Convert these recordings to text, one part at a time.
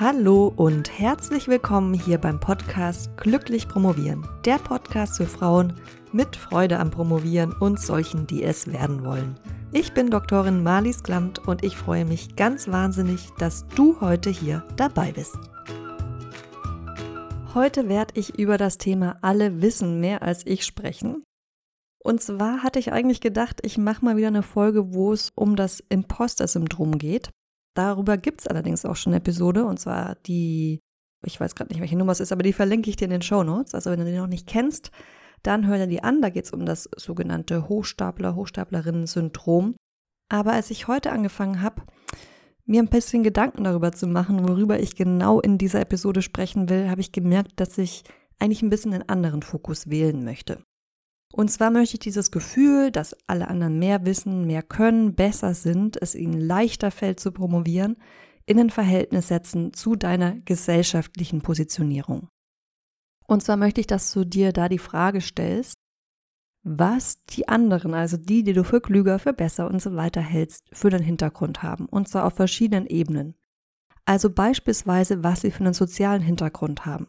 Hallo und herzlich willkommen hier beim Podcast Glücklich Promovieren. Der Podcast für Frauen mit Freude am Promovieren und solchen, die es werden wollen. Ich bin Doktorin Marlies Klamt und ich freue mich ganz wahnsinnig, dass du heute hier dabei bist. Heute werde ich über das Thema Alle wissen mehr als ich sprechen. Und zwar hatte ich eigentlich gedacht, ich mache mal wieder eine Folge, wo es um das Imposter-Syndrom geht. Darüber gibt es allerdings auch schon eine Episode, und zwar die, ich weiß gerade nicht, welche Nummer es ist, aber die verlinke ich dir in den Show Notes. Also wenn du die noch nicht kennst, dann hör dir die an. Da geht es um das sogenannte Hochstapler, Hochstaplerinnen-Syndrom. Aber als ich heute angefangen habe, mir ein bisschen Gedanken darüber zu machen, worüber ich genau in dieser Episode sprechen will, habe ich gemerkt, dass ich eigentlich ein bisschen einen anderen Fokus wählen möchte. Und zwar möchte ich dieses Gefühl, dass alle anderen mehr wissen, mehr können, besser sind, es ihnen leichter fällt zu promovieren, in ein Verhältnis setzen zu deiner gesellschaftlichen Positionierung. Und zwar möchte ich, dass du dir da die Frage stellst, was die anderen, also die, die du für klüger, für besser und so weiter hältst, für den Hintergrund haben. Und zwar auf verschiedenen Ebenen. Also beispielsweise, was sie für einen sozialen Hintergrund haben.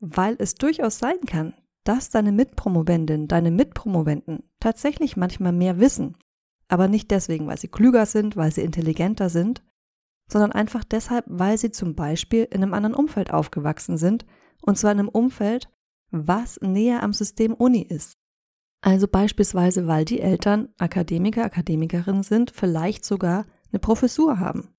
Weil es durchaus sein kann, dass deine Mitpromovendin, deine Mitpromovenden tatsächlich manchmal mehr wissen, aber nicht deswegen, weil sie klüger sind, weil sie intelligenter sind, sondern einfach deshalb, weil sie zum Beispiel in einem anderen Umfeld aufgewachsen sind, und zwar in einem Umfeld, was näher am System Uni ist. Also beispielsweise, weil die Eltern Akademiker, Akademikerinnen sind, vielleicht sogar eine Professur haben.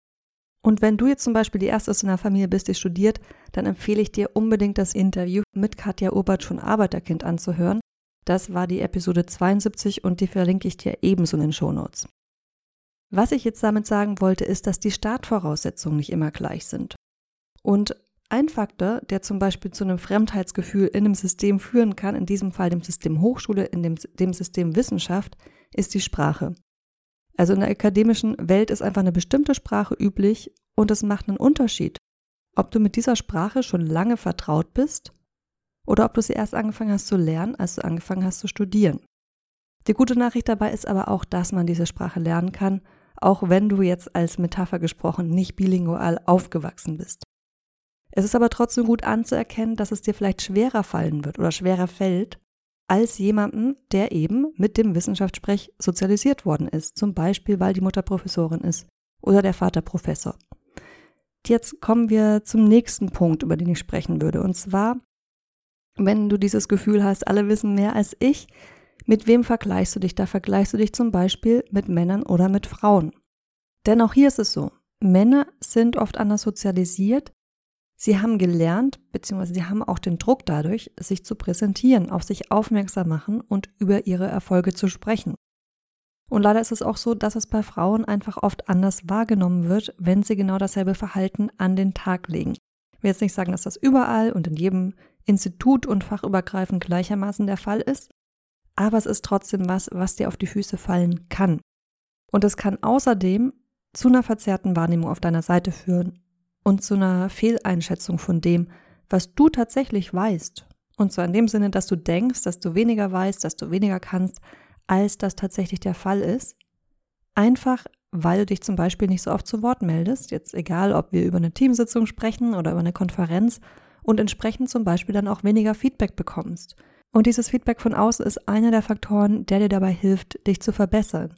Und wenn du jetzt zum Beispiel die erste aus deiner Familie bist, die studiert, dann empfehle ich dir unbedingt das Interview mit Katja Obert von Arbeiterkind anzuhören. Das war die Episode 72 und die verlinke ich dir ebenso in den Shownotes. Was ich jetzt damit sagen wollte, ist, dass die Startvoraussetzungen nicht immer gleich sind. Und ein Faktor, der zum Beispiel zu einem Fremdheitsgefühl in einem System führen kann, in diesem Fall dem System Hochschule, in dem, dem System Wissenschaft, ist die Sprache. Also in der akademischen Welt ist einfach eine bestimmte Sprache üblich und es macht einen Unterschied, ob du mit dieser Sprache schon lange vertraut bist oder ob du sie erst angefangen hast zu lernen, als du angefangen hast zu studieren. Die gute Nachricht dabei ist aber auch, dass man diese Sprache lernen kann, auch wenn du jetzt als Metapher gesprochen nicht bilingual aufgewachsen bist. Es ist aber trotzdem gut anzuerkennen, dass es dir vielleicht schwerer fallen wird oder schwerer fällt, als jemanden, der eben mit dem Wissenschaftssprech sozialisiert worden ist, zum Beispiel weil die Mutter Professorin ist oder der Vater Professor. Jetzt kommen wir zum nächsten Punkt, über den ich sprechen würde, und zwar, wenn du dieses Gefühl hast, alle wissen mehr als ich, mit wem vergleichst du dich? Da vergleichst du dich zum Beispiel mit Männern oder mit Frauen. Denn auch hier ist es so, Männer sind oft anders sozialisiert, Sie haben gelernt, beziehungsweise sie haben auch den Druck dadurch, sich zu präsentieren, auf sich aufmerksam machen und über ihre Erfolge zu sprechen. Und leider ist es auch so, dass es bei Frauen einfach oft anders wahrgenommen wird, wenn sie genau dasselbe Verhalten an den Tag legen. Ich will jetzt nicht sagen, dass das überall und in jedem Institut und fachübergreifend gleichermaßen der Fall ist, aber es ist trotzdem was, was dir auf die Füße fallen kann. Und es kann außerdem zu einer verzerrten Wahrnehmung auf deiner Seite führen und zu einer Fehleinschätzung von dem, was du tatsächlich weißt. Und zwar in dem Sinne, dass du denkst, dass du weniger weißt, dass du weniger kannst, als das tatsächlich der Fall ist. Einfach, weil du dich zum Beispiel nicht so oft zu Wort meldest, jetzt egal, ob wir über eine Teamsitzung sprechen oder über eine Konferenz und entsprechend zum Beispiel dann auch weniger Feedback bekommst. Und dieses Feedback von außen ist einer der Faktoren, der dir dabei hilft, dich zu verbessern.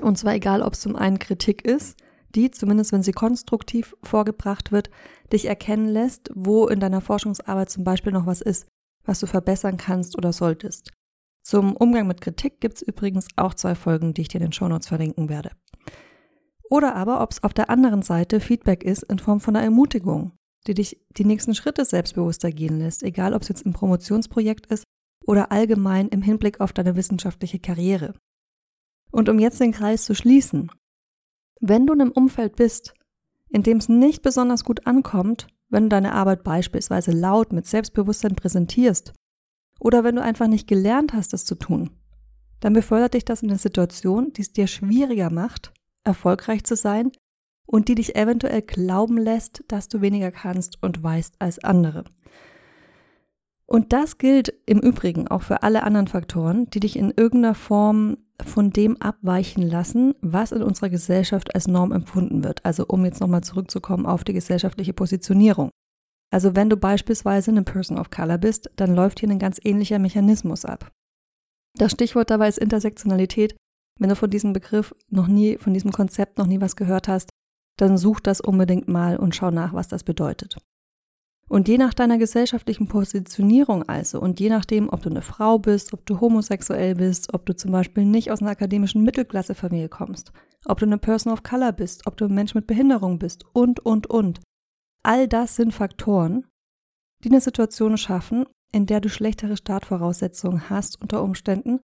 Und zwar egal, ob es zum einen Kritik ist, die, zumindest wenn sie konstruktiv vorgebracht wird, dich erkennen lässt, wo in deiner Forschungsarbeit zum Beispiel noch was ist, was du verbessern kannst oder solltest. Zum Umgang mit Kritik gibt es übrigens auch zwei Folgen, die ich dir in den Shownotes verlinken werde. Oder aber, ob es auf der anderen Seite Feedback ist in Form von einer Ermutigung, die dich die nächsten Schritte selbstbewusster gehen lässt, egal ob es jetzt im Promotionsprojekt ist oder allgemein im Hinblick auf deine wissenschaftliche Karriere. Und um jetzt den Kreis zu schließen, wenn du in einem Umfeld bist, in dem es nicht besonders gut ankommt, wenn du deine Arbeit beispielsweise laut mit Selbstbewusstsein präsentierst oder wenn du einfach nicht gelernt hast, das zu tun, dann befördert dich das in eine Situation, die es dir schwieriger macht, erfolgreich zu sein und die dich eventuell glauben lässt, dass du weniger kannst und weißt als andere. Und das gilt im Übrigen auch für alle anderen Faktoren, die dich in irgendeiner Form von dem abweichen lassen, was in unserer Gesellschaft als Norm empfunden wird. Also um jetzt nochmal zurückzukommen auf die gesellschaftliche Positionierung. Also wenn du beispielsweise eine Person of Color bist, dann läuft hier ein ganz ähnlicher Mechanismus ab. Das Stichwort dabei ist Intersektionalität. Wenn du von diesem Begriff noch nie, von diesem Konzept noch nie was gehört hast, dann such das unbedingt mal und schau nach, was das bedeutet. Und je nach deiner gesellschaftlichen Positionierung also und je nachdem, ob du eine Frau bist, ob du homosexuell bist, ob du zum Beispiel nicht aus einer akademischen Mittelklassefamilie kommst, ob du eine Person of Color bist, ob du ein Mensch mit Behinderung bist und, und, und. All das sind Faktoren, die eine Situation schaffen, in der du schlechtere Startvoraussetzungen hast unter Umständen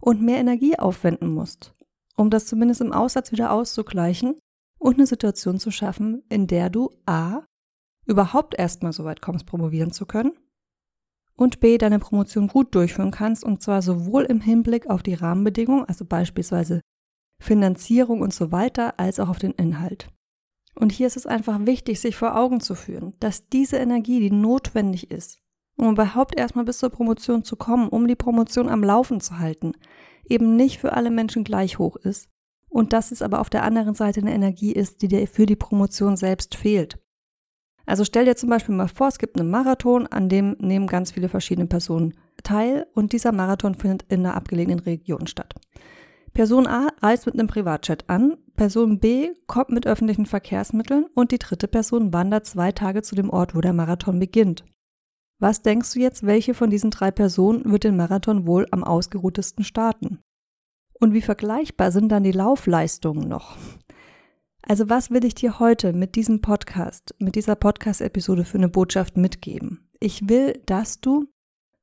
und mehr Energie aufwenden musst, um das zumindest im Aussatz wieder auszugleichen und eine Situation zu schaffen, in der du a überhaupt erstmal so weit kommst, promovieren zu können und b, deine Promotion gut durchführen kannst und zwar sowohl im Hinblick auf die Rahmenbedingungen, also beispielsweise Finanzierung und so weiter, als auch auf den Inhalt. Und hier ist es einfach wichtig, sich vor Augen zu führen, dass diese Energie, die notwendig ist, um überhaupt erstmal bis zur Promotion zu kommen, um die Promotion am Laufen zu halten, eben nicht für alle Menschen gleich hoch ist und dass es aber auf der anderen Seite eine Energie ist, die dir für die Promotion selbst fehlt. Also stell dir zum Beispiel mal vor, es gibt einen Marathon, an dem nehmen ganz viele verschiedene Personen teil und dieser Marathon findet in einer abgelegenen Region statt. Person A reist mit einem Privatjet an, Person B kommt mit öffentlichen Verkehrsmitteln und die dritte Person wandert zwei Tage zu dem Ort, wo der Marathon beginnt. Was denkst du jetzt, welche von diesen drei Personen wird den Marathon wohl am ausgeruhtesten starten? Und wie vergleichbar sind dann die Laufleistungen noch? Also was will ich dir heute mit diesem Podcast, mit dieser Podcast-Episode für eine Botschaft mitgeben? Ich will, dass du,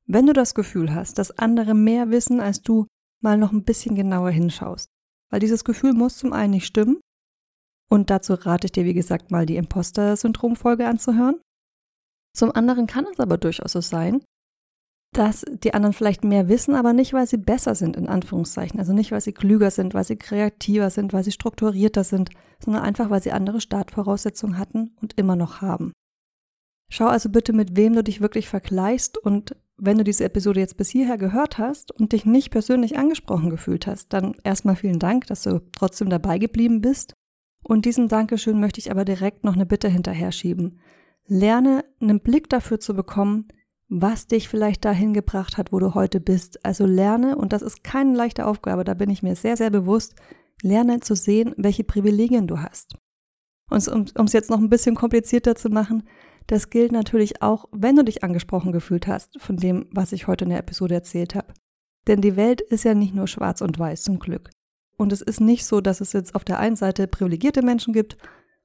wenn du das Gefühl hast, dass andere mehr wissen als du, mal noch ein bisschen genauer hinschaust. Weil dieses Gefühl muss zum einen nicht stimmen. Und dazu rate ich dir, wie gesagt, mal die Imposter-Syndrom-Folge anzuhören. Zum anderen kann es aber durchaus so sein, dass die anderen vielleicht mehr wissen, aber nicht, weil sie besser sind, in Anführungszeichen. Also nicht, weil sie klüger sind, weil sie kreativer sind, weil sie strukturierter sind, sondern einfach, weil sie andere Startvoraussetzungen hatten und immer noch haben. Schau also bitte, mit wem du dich wirklich vergleichst und wenn du diese Episode jetzt bis hierher gehört hast und dich nicht persönlich angesprochen gefühlt hast, dann erstmal vielen Dank, dass du trotzdem dabei geblieben bist. Und diesem Dankeschön möchte ich aber direkt noch eine Bitte hinterher schieben. Lerne einen Blick dafür zu bekommen, was dich vielleicht dahin gebracht hat, wo du heute bist. Also lerne, und das ist keine leichte Aufgabe, da bin ich mir sehr, sehr bewusst, lerne zu sehen, welche Privilegien du hast. Und um es jetzt noch ein bisschen komplizierter zu machen, das gilt natürlich auch, wenn du dich angesprochen gefühlt hast von dem, was ich heute in der Episode erzählt habe. Denn die Welt ist ja nicht nur schwarz und weiß zum Glück. Und es ist nicht so, dass es jetzt auf der einen Seite privilegierte Menschen gibt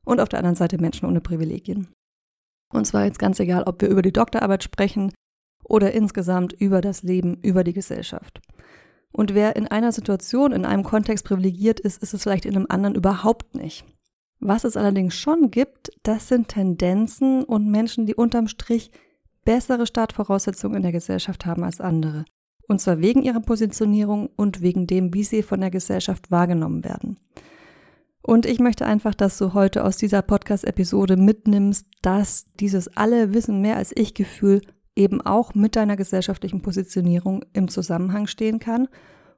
und auf der anderen Seite Menschen ohne Privilegien. Und zwar jetzt ganz egal, ob wir über die Doktorarbeit sprechen oder insgesamt über das Leben, über die Gesellschaft. Und wer in einer Situation, in einem Kontext privilegiert ist, ist es vielleicht in einem anderen überhaupt nicht. Was es allerdings schon gibt, das sind Tendenzen und Menschen, die unterm Strich bessere Startvoraussetzungen in der Gesellschaft haben als andere. Und zwar wegen ihrer Positionierung und wegen dem, wie sie von der Gesellschaft wahrgenommen werden. Und ich möchte einfach, dass du heute aus dieser Podcast-Episode mitnimmst, dass dieses alle wissen mehr als ich Gefühl eben auch mit deiner gesellschaftlichen Positionierung im Zusammenhang stehen kann.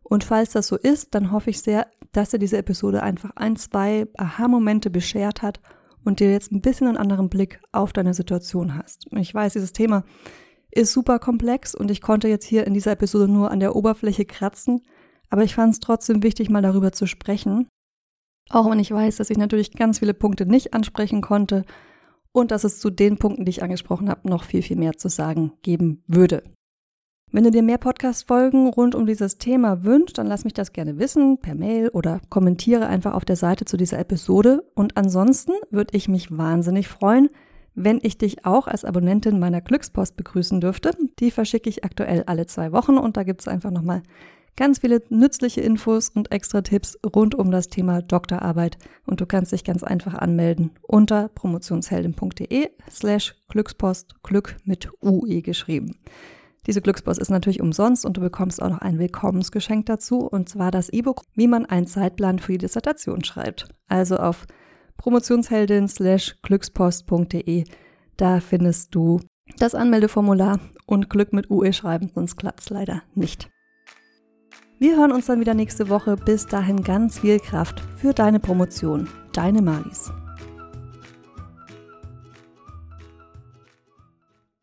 Und falls das so ist, dann hoffe ich sehr, dass dir diese Episode einfach ein, zwei Aha-Momente beschert hat und dir jetzt ein bisschen einen anderen Blick auf deine Situation hast. Ich weiß, dieses Thema ist super komplex und ich konnte jetzt hier in dieser Episode nur an der Oberfläche kratzen, aber ich fand es trotzdem wichtig, mal darüber zu sprechen, auch wenn ich weiß, dass ich natürlich ganz viele Punkte nicht ansprechen konnte und dass es zu den Punkten, die ich angesprochen habe, noch viel, viel mehr zu sagen geben würde. Wenn du dir mehr Podcast-Folgen rund um dieses Thema wünschst, dann lass mich das gerne wissen, per Mail oder kommentiere einfach auf der Seite zu dieser Episode. Und ansonsten würde ich mich wahnsinnig freuen, wenn ich dich auch als Abonnentin meiner Glückspost begrüßen dürfte. Die verschicke ich aktuell alle zwei Wochen und da gibt es einfach nochmal ganz viele nützliche Infos und extra Tipps rund um das Thema Doktorarbeit und du kannst dich ganz einfach anmelden unter promotionsheldin.de slash Glückspost, Glück mit UE geschrieben. Diese Glückspost ist natürlich umsonst und du bekommst auch noch ein Willkommensgeschenk dazu und zwar das E-Book, wie man einen Zeitplan für die Dissertation schreibt. Also auf promotionsheldin slash glückspost.de, da findest du das Anmeldeformular und Glück mit UE schreiben, sonst klappt es leider nicht. Wir hören uns dann wieder nächste Woche. Bis dahin ganz viel Kraft für deine Promotion. Deine Malis.